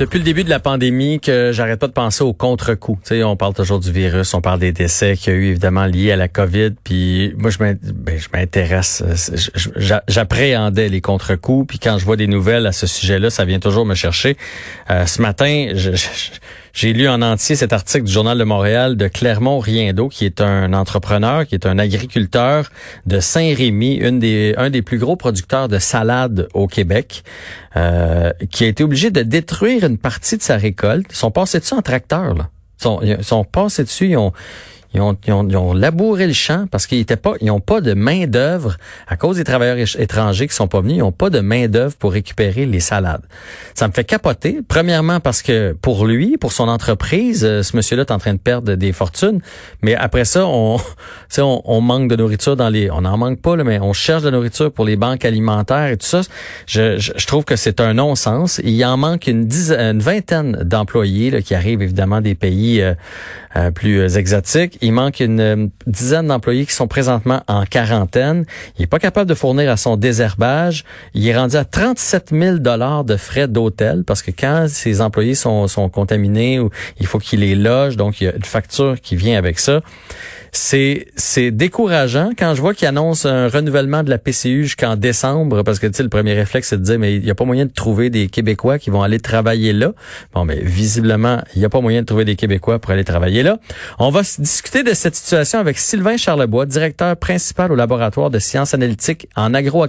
Depuis le début de la pandémie, que j'arrête pas de penser au contre-coup. On parle toujours du virus, on parle des décès qu'il y a eu évidemment liés à la COVID. Puis moi, je ben, m'intéresse, j'appréhendais les contre-coups. Puis quand je vois des nouvelles à ce sujet-là, ça vient toujours me chercher. Euh, ce matin, je j'ai lu en entier cet article du Journal de Montréal de Clermont Riendo, qui est un entrepreneur, qui est un agriculteur de Saint-Rémy, un des plus gros producteurs de salade au Québec, euh, qui a été obligé de détruire une partie de sa récolte. Ils sont passés dessus en tracteur, là. Ils sont, ils sont passés dessus, ils ont, ils ont, ils ont, labouré le champ parce qu'ils étaient pas, ils n'ont pas de main d'œuvre à cause des travailleurs étrangers qui sont pas venus. Ils n'ont pas de main d'œuvre pour récupérer les salades. Ça me fait capoter. Premièrement parce que pour lui, pour son entreprise, euh, ce monsieur-là est en train de perdre des fortunes. Mais après ça, on, on, on manque de nourriture dans les, on n'en manque pas là, mais on cherche de nourriture pour les banques alimentaires et tout ça. Je, je, trouve que c'est un non-sens. Il en manque une dizaine, une vingtaine d'employés qui arrivent évidemment des pays euh, euh, plus exotiques il manque une euh, dizaine d'employés qui sont présentement en quarantaine. Il est pas capable de fournir à son désherbage. Il est rendu à 37 000 dollars de frais d'hôtel parce que quand ses employés sont, sont contaminés, il faut qu'il les loge. Donc, il y a une facture qui vient avec ça c'est c'est décourageant quand je vois qu'ils annoncent un renouvellement de la PCU jusqu'en décembre parce que tu sais le premier réflexe c'est de dire mais il y a pas moyen de trouver des Québécois qui vont aller travailler là. Bon mais visiblement, il y a pas moyen de trouver des Québécois pour aller travailler là. On va discuter de cette situation avec Sylvain Charlebois, directeur principal au laboratoire de sciences analytiques en agro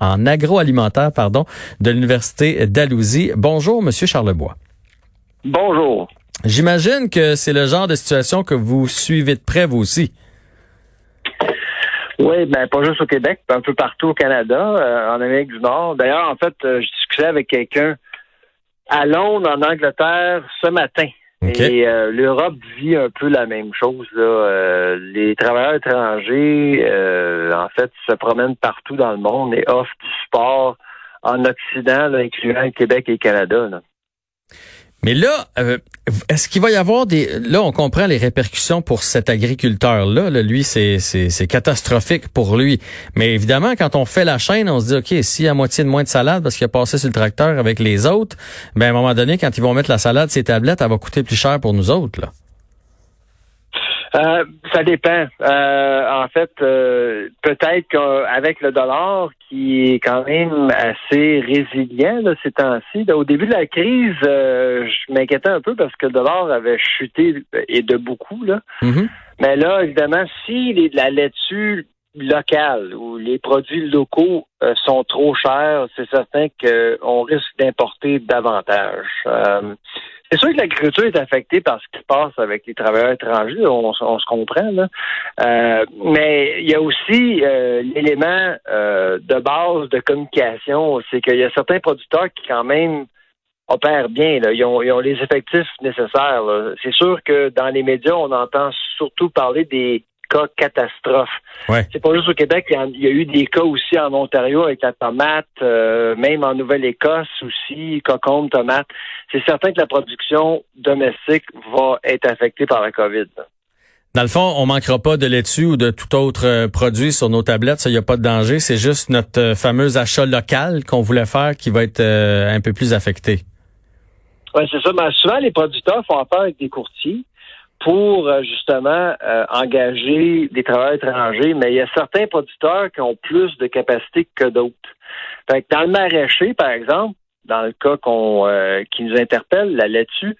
en agroalimentaire pardon de l'université d'Alousie. Bonjour monsieur Charlebois. Bonjour. J'imagine que c'est le genre de situation que vous suivez de près, vous aussi. Oui, ben pas juste au Québec, un peu partout au Canada, euh, en Amérique du Nord. D'ailleurs, en fait, euh, je discutais avec quelqu'un à Londres, en Angleterre, ce matin. Et euh, l'Europe vit un peu la même chose. Là. les travailleurs étrangers, en fait, se promènent partout dans le monde et offrent du sport en Occident, incluant le Québec et le Canada. Là. Mais là, euh, est-ce qu'il va y avoir des... Là, on comprend les répercussions pour cet agriculteur-là. Lui, c'est, c'est, catastrophique pour lui. Mais évidemment, quand on fait la chaîne, on se dit, OK, s'il y a moitié de moins de salade parce qu'il a passé sur le tracteur avec les autres, ben à un moment donné, quand ils vont mettre la salade, ces tablettes, elle va coûter plus cher pour nous autres. Là. Euh, ça dépend. Euh, en fait, euh, peut-être qu'avec le dollar qui est quand même assez résilient là, ces temps-ci, au début de la crise, je m'inquiétais un peu parce que le dollar avait chuté et de beaucoup. Là. Mm-hmm. Mais là, évidemment, si les, la laitue locale ou les produits locaux sont trop chers, c'est certain qu'on risque d'importer davantage. C'est sûr que l'agriculture est affectée par ce qui se passe avec les travailleurs étrangers, on, se comprend, là. Euh, mais il y a aussi euh, l'élément euh, de base de communication, c'est qu'il y a certains producteurs qui quand même opèrent bien. Ils, ont, ils ont les effectifs nécessaires. C'est sûr que dans les médias, on entend surtout parler des cas catastrophes. C'est pas juste au Québec, il y, a, eu des cas aussi en Ontario avec la tomate, euh, même en Nouvelle-Écosse aussi, cocombe, tomate. C'est certain que la production domestique va être affectée par la COVID. Dans le fond, on manquera pas de laitue ou de tout autre euh, produit sur nos tablettes, ça, il n'y a pas de danger. C'est juste notre euh, fameux achat local qu'on voulait faire qui va être un peu plus affecté. Oui, c'est ça. Mais souvent, les producteurs font affaire avec des courtiers pour euh, justement euh, engager des travailleurs étrangers, mais il y a certains producteurs qui ont plus de capacité que d'autres. Fait dans le maraîcher, par exemple, dans le cas qu'on euh, qui nous interpelle là, dessus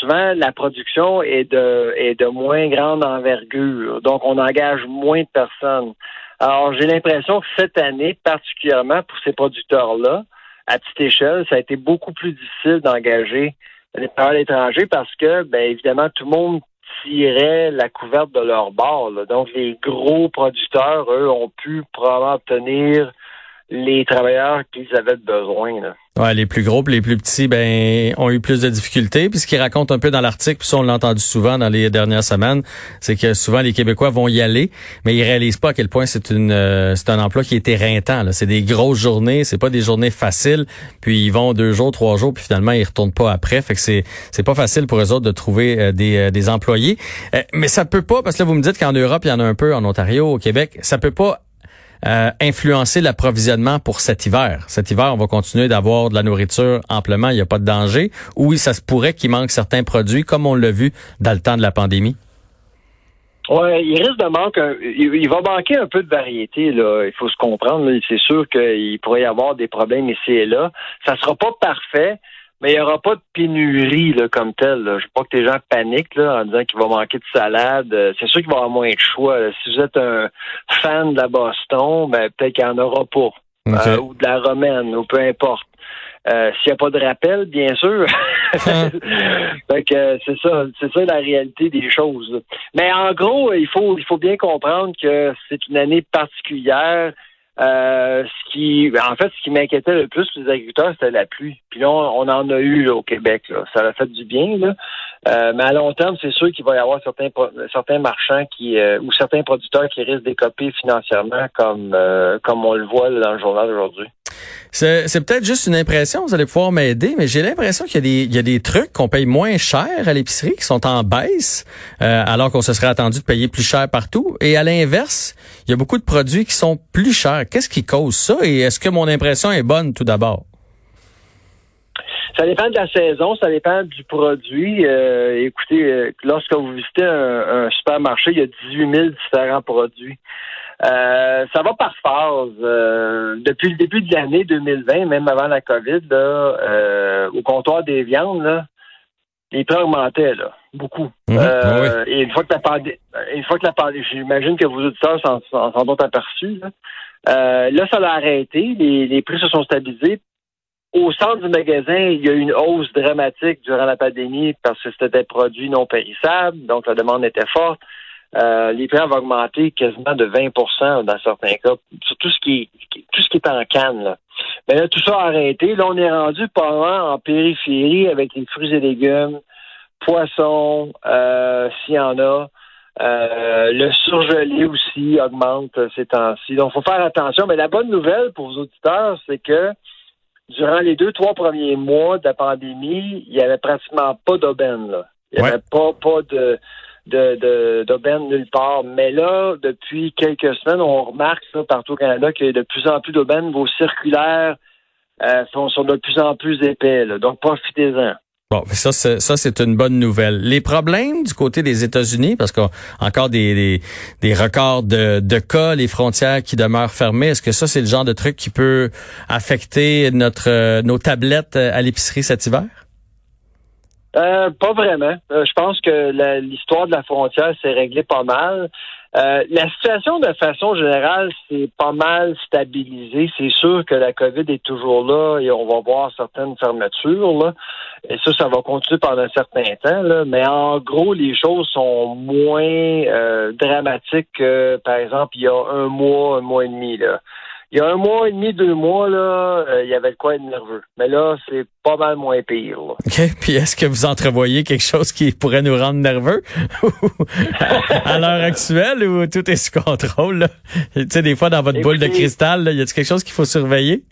souvent la production est de est de moins grande envergure, donc on engage moins de personnes. Alors j'ai l'impression que cette année, particulièrement pour ces producteurs-là, à petite échelle, ça a été beaucoup plus difficile d'engager les travailleurs étrangers parce que, ben évidemment, tout le monde tirait la couverte de leur bord. Donc, les gros producteurs, eux, ont pu probablement obtenir les travailleurs qu'ils avaient besoin. Là. Ouais, les plus gros, les plus petits, ben, ont eu plus de difficultés. Puis ce qu'il raconte un peu dans l'article, puis ça on l'a entendu souvent dans les dernières semaines, c'est que souvent les Québécois vont y aller, mais ils réalisent pas à quel point c'est une, euh, c'est un emploi qui est éreintant. C'est des grosses journées, c'est pas des journées faciles. Puis ils vont deux jours, trois jours, puis finalement ils retournent pas après. Fait que c'est, pas facile pour eux autres de trouver euh, des, euh, des employés. mais ça peut pas, parce que là vous me dites qu'en Europe il y en a un peu, en Ontario, au Québec, ça peut pas influencer l'approvisionnement pour cet hiver? Cet hiver, on va continuer d'avoir de la nourriture amplement, il n'y a pas de danger. Ou ça se pourrait qu'il manque certains produits, comme on l'a vu dans le temps de la pandémie? Ouais, il risque de manquer. Il, va manquer un peu de variété là. Il faut se comprendre. C'est sûr qu'il pourrait y avoir des problèmes ici et là. Ça sera pas parfait, mais il n'y aura pas de pénurie là, comme telle. Je ne veux pas que les gens paniquent là, en disant qu'il va manquer de salade. C'est sûr qu'il va y avoir moins de choix. Si vous êtes un fan de la Boston, ben, peut-être qu'il n'y en aura pas. Euh, ou de la romaine, ou peu importe. Euh, s'il n'y a pas de rappel, bien sûr. Que c'est ça, c'est ça la réalité des choses. Mais en gros, il faut il faut bien comprendre que c'est une année particulière. Euh, ce qui, en fait, ce qui m'inquiétait le plus les agriculteurs, c'était la pluie. Puis là, on, en a eu au Québec. Ça a fait du bien. Là. Euh, mais à long terme, c'est sûr qu'il va y avoir certains certains marchands qui ou certains producteurs qui risquent d'écoper financièrement, comme comme on le voit dans le journal aujourd'hui. C'est peut-être juste une impression, vous allez pouvoir m'aider, mais j'ai l'impression qu'il y, y, a des trucs qu'on paye moins cher à l'épicerie, qui sont en baisse, euh, alors qu'on se serait attendu de payer plus cher partout. Et à l'inverse, il y a beaucoup de produits qui sont plus chers. Qu'est-ce qui cause ça? Et est-ce que mon impression est bonne tout d'abord? Ça dépend de la saison, ça dépend du produit. Euh, écoutez, euh, lorsque vous visitez un, un, supermarché, il y a 18 000 différents produits. Euh, ça va par phase. Depuis le début de l'année 2020, même avant la COVID, là, au comptoir des viandes, là, les prix augmentaient là, beaucoup. Mhm. Ah et une fois que la pandémie, une fois que la pandémie, j'imagine que vos auditeurs s'en sont aperçus. Là. Là, ça l'a arrêté. Les, les prix se sont stabilisés. Au centre du magasin, il y a eu une hausse dramatique durant la pandémie parce que c'était des produits non périssables, donc la demande était forte. Euh, les prix vont augmenter quasiment de 20% dans certains cas, sur tout ce qui est, tout ce qui est en canne. Là. Mais là, tout ça a arrêté. Là, on est rendu pas en périphérie avec les fruits et légumes, poissons, euh, s'il y en a. Euh, le surgelé aussi augmente ces temps-ci. Donc, il faut faire attention. Mais la bonne nouvelle pour vos auditeurs, c'est que durant les deux, trois premiers mois de la pandémie, il n'y avait pratiquement pas d'aubaine. Il n'y avait pas, pas de de d'aubaine nulle part. Mais là, depuis quelques semaines, on remarque partout au Canada qu'il y a de plus en plus d'aubaines. Vos circulaires euh, sont, sont, de plus en plus épais. donc, profitez-en. Bon, ça, ça c'est une bonne nouvelle. Les problèmes du côté des États-Unis, parce qu'il encore des, des, des, records de, de cas, les frontières qui demeurent fermées, est-ce que ça, c'est le genre de truc qui peut affecter notre euh, nos tablettes à l'épicerie cet hiver? Euh, pas vraiment. Euh, je pense que l'histoire de la frontière s'est réglée pas mal. Euh, la situation de façon générale s'est pas mal stabilisée. C'est sûr que la COVID est toujours là et on va voir certaines fermetures. Là. Et ça, ça va continuer pendant un certain temps. Là. Mais en gros, les choses sont moins dramatiques que, par exemple, il y a un mois, un mois et demi. Là. Il y a un mois et demi, deux mois, là, euh, il y avait de quoi être nerveux. Mais là, c'est pas mal moins pire. Là. OK. Puis est-ce que vous entrevoyez quelque chose qui pourrait nous rendre nerveux? À l'heure actuelle ou tout est sous contrôle? Tu sais, des fois, dans votre boule de cristal, là, y a-t-il quelque chose qu'il faut surveiller?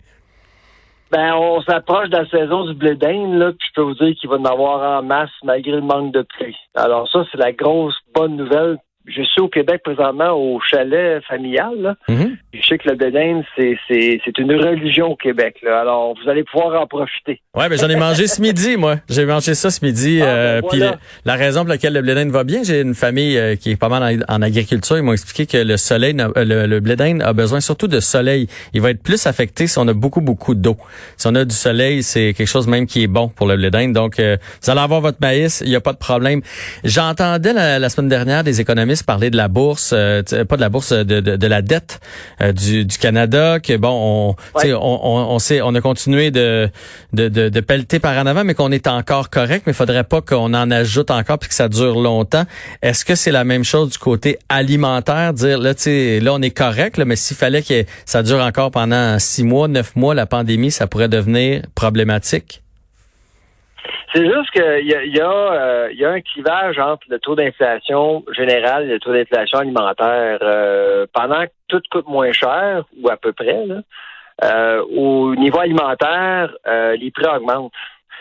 Ben, on s'approche de la saison du blé d'Inde, là, puis je peux vous dire qu'il va en avoir en masse malgré le manque de pluie. Alors ça, c'est la grosse bonne nouvelle je suis au Québec présentement au chalet familial. Là. Mhm. Je sais que le bédin, c'est, c'est, c'est une religion au Québec. Là. Alors, vous allez pouvoir en profiter. Ouais, mais j'en ai mangé ce midi, moi. J'ai mangé ça ce midi. Ah, euh, ben puis la, raison pour laquelle le blé va bien, j'ai une famille euh, qui est pas mal en, agriculture. Ils m'ont expliqué que le soleil, euh, le, le blé a besoin surtout de soleil. Il va être plus affecté si on a beaucoup, beaucoup d'eau. Si on a du soleil, c'est quelque chose même qui est bon pour le blé Donc, vous allez avoir votre maïs, il n'y a pas de problème. J'entendais la, la semaine dernière des économistes parler de la bourse, euh, pas de la bourse, de, de, la dette euh, du, du, Canada, que bon, on, on, on, sait, on a continué de, de, de, de pelleter par en avant, mais qu'on est encore correct, mais il faudrait pas qu'on en ajoute encore puis que ça dure longtemps. Est-ce que c'est la même chose du côté alimentaire, dire là, tu là on est correct, là, mais s'il fallait que ça dure encore pendant six mois, neuf mois, la pandémie, ça pourrait devenir problématique? C'est juste qu'il y a, y, a, euh, y a un clivage entre le taux d'inflation général et le taux d'inflation alimentaire. Euh, pendant que tout coûte moins cher, ou à peu près, là, euh, au niveau alimentaire, les prix augmentent.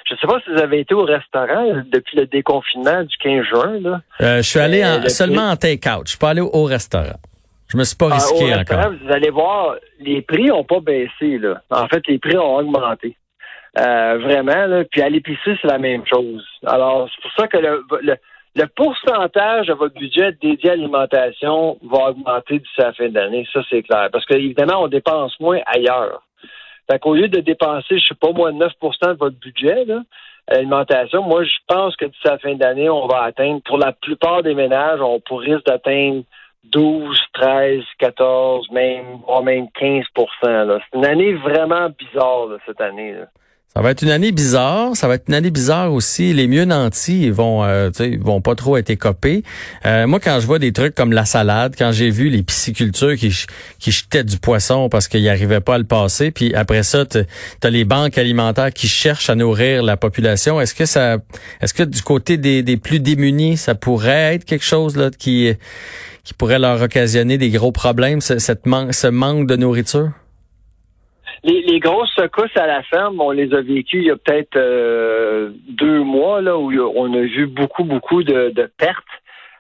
Je ne sais pas si vous avez été au restaurant depuis le déconfinement du 15 juin. Là. je suis allé seulement en take-out. Je suis pas allé au restaurant. Je me suis pas Ah, risqué au encore. Vous allez voir, les prix n'ont pas baissé. Là. En fait, les prix ont augmenté. Euh, vraiment. Là. Puis à l'épicerie, c'est la même chose. Alors, c'est pour ça que le, le, le pourcentage de votre budget dédié à l'alimentation va augmenter d'ici à la fin d'année. Ça, c'est clair. Parce que, évidemment, on dépense moins ailleurs. Fait qu'au lieu de dépenser, je sais pas moi, 9% de votre budget, là, à l'alimentation, moi, je pense que d'ici à la fin d'année, on va atteindre, pour la plupart des ménages, on pourrait d'atteindre 12, 13, 14, même, voire même 15 là. C'est une année vraiment bizarre, là, cette année. Là. Ça va être une année bizarre. Ça va être une année bizarre aussi. Les mieux nantis ils vont, euh, ils vont pas trop être écopés. Euh, moi, quand je vois des trucs comme la salade, quand j'ai vu les piscicultures qui, qui jetaient du poisson parce qu'ils n'arrivaient pas à le passer, puis après ça, tu as les banques alimentaires qui cherchent à nourrir la population. Est-ce que ça, est-ce que du côté des, plus démunis, ça pourrait être quelque chose là qui, pourrait leur occasionner des gros problèmes, ce, cette ce manque de nourriture? Les, les grosses secousses à la ferme, on les a vécues il y a peut-être euh, deux mois, là, où on a vu beaucoup, beaucoup de, de pertes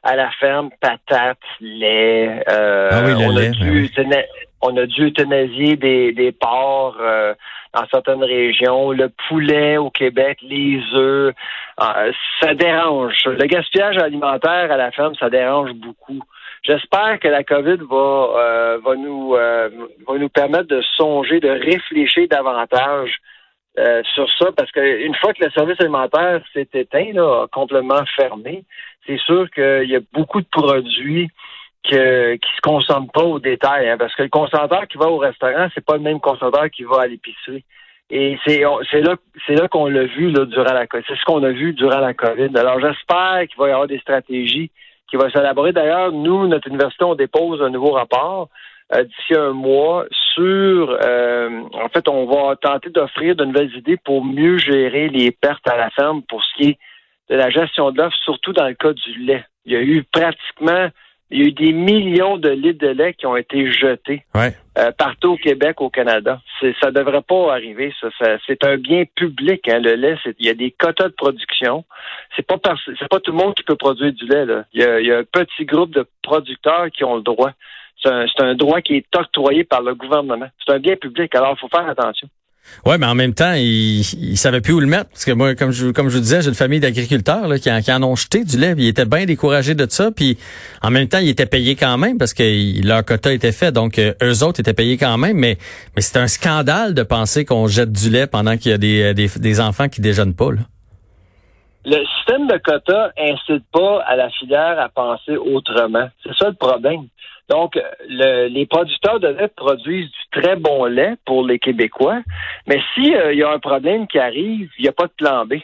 à la ferme, patates, lait. euh, Ah oui, le on, lait, a ben dû, oui. euthana- on a dû euthanasier des, des porcs euh, dans certaines régions, le poulet au Québec, les œufs. Euh, ça dérange. Le gaspillage alimentaire à la ferme, ça dérange beaucoup. J'espère que la COVID va, euh, va, nous, euh, va nous permettre de songer, de réfléchir davantage euh, sur ça, parce qu'une fois que le service alimentaire s'est éteint, là, complètement fermé, c'est sûr qu'il y a beaucoup de produits que, qui se consomment pas au détail, hein, parce que le consommateur qui va au restaurant, c'est pas le même consommateur qui va à l'épicerie. Et c'est là c'est là qu'on l'a vu là, durant la COVID. C'est ce qu'on a vu durant la COVID. Alors j'espère qu'il va y avoir des stratégies qui vont s'élaborer. D'ailleurs, nous, notre université, on dépose un nouveau rapport euh, d'ici un mois sur euh, en fait, on va tenter d'offrir de nouvelles idées pour mieux gérer les pertes à la ferme pour ce qui est de la gestion de l'offre, surtout dans le cas du lait. Il y a eu pratiquement il y a eu des millions de litres de lait qui ont été jetés Ouais. euh, partout au Québec, au Canada. C'est, ça devrait pas arriver. Ça, Ça- c'est un bien public. Hein, le lait, c'est- il y a des quotas de production. C'est pas c'est pas tout le monde qui peut produire du lait. Là. Il, y a, il y a un petit groupe de producteurs qui ont le droit. C'est un, c'est un droit qui est octroyé par le gouvernement. C'est un bien public. Alors, il faut faire attention. Ouais, mais en même temps, ils il savaient plus où le mettre parce que moi, comme je comme je vous disais, j'ai une famille d'agriculteurs là, qui, en, qui en ont jeté du lait. Ils étaient bien découragés de ça, puis en même temps, ils étaient payés quand même parce que leur quota était fait, donc euh, eux autres étaient payés quand même. Mais mais c'est un scandale de penser qu'on jette du lait pendant qu'il y a des, euh, des, des enfants qui déjeunent pas. Là. Le système de quotas incite pas à la filière à penser autrement. C'est ça le problème. Donc, le- les producteurs de lait produisent du très bon lait pour les Québécois, mais s'il y a un problème qui arrive, il n'y a pas de plan B.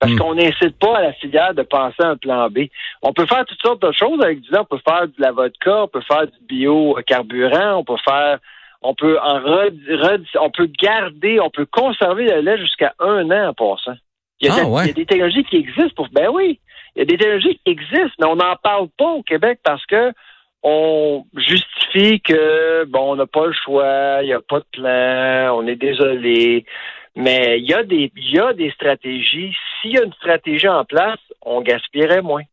Parce Hmm. qu'on n'incite pas à la filière de penser à un plan B. On peut faire toutes sortes de choses avec du lait. On peut faire de la vodka, on peut faire du biocarburant, on peut faire, on peut en red- red- on peut garder, on peut conserver le lait jusqu'à un an en passant. Il y, a Ah, des, ouais. il y a des technologies qui existent pour. Ben oui, il y a des technologies qui existent, mais on n'en parle pas au Québec parce que on justifie que bon, on n'a pas le choix, il n'y a pas de plan, on est désolé. Mais il y a des il y a des stratégies. S'il y a une stratégie en place, on gaspillerait moins.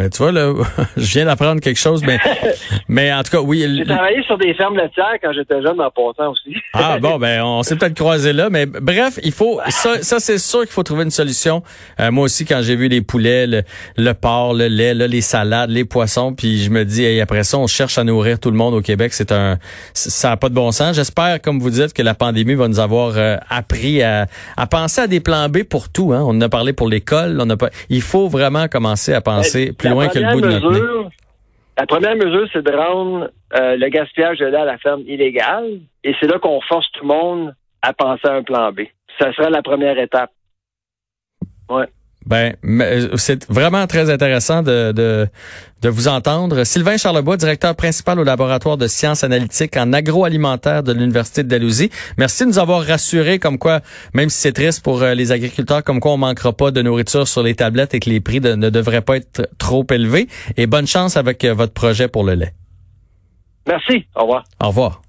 Ben, tu vois là, je viens d'apprendre quelque chose, mais mais en tout cas, oui. J'ai travaillé sur des fermes laitières quand j'étais jeune en passant aussi. Ah bon, ben on s'est peut-être croisé là, mais bref, il faut ça, ça c'est sûr qu'il faut trouver une solution. Euh, moi aussi, quand j'ai vu les poulets, le, le porc, le lait, là, les salades, les poissons, puis je me dis, hey, après ça, on cherche à nourrir tout le monde au Québec. C'est un, ça a pas de bon sens. J'espère, comme vous dites, que la pandémie va nous avoir euh, appris à, à penser à des plans B pour tout. Hein. On en a parlé pour l'école, on a pas. Il faut vraiment commencer à penser plus La première mesure- c'est de rendre euh, le gaspillage de lait à la ferme illégal. Et c'est là qu'on force tout le monde à penser à un plan B. Ça sera la première étape. Ben, euh, c'est vraiment très intéressant de, de, de vous entendre. Sylvain Charlebois, directeur principal au laboratoire de sciences analytiques en agroalimentaire de l'Université de Dalhousie. Merci de nous avoir rassurés comme quoi, même si c'est triste pour euh, les agriculteurs, comme quoi on manquera pas de nourriture sur les tablettes et que les prix de- ne devraient pas être trop élevés. Et bonne chance avec euh, votre projet pour le lait. Merci. Au revoir. Au revoir.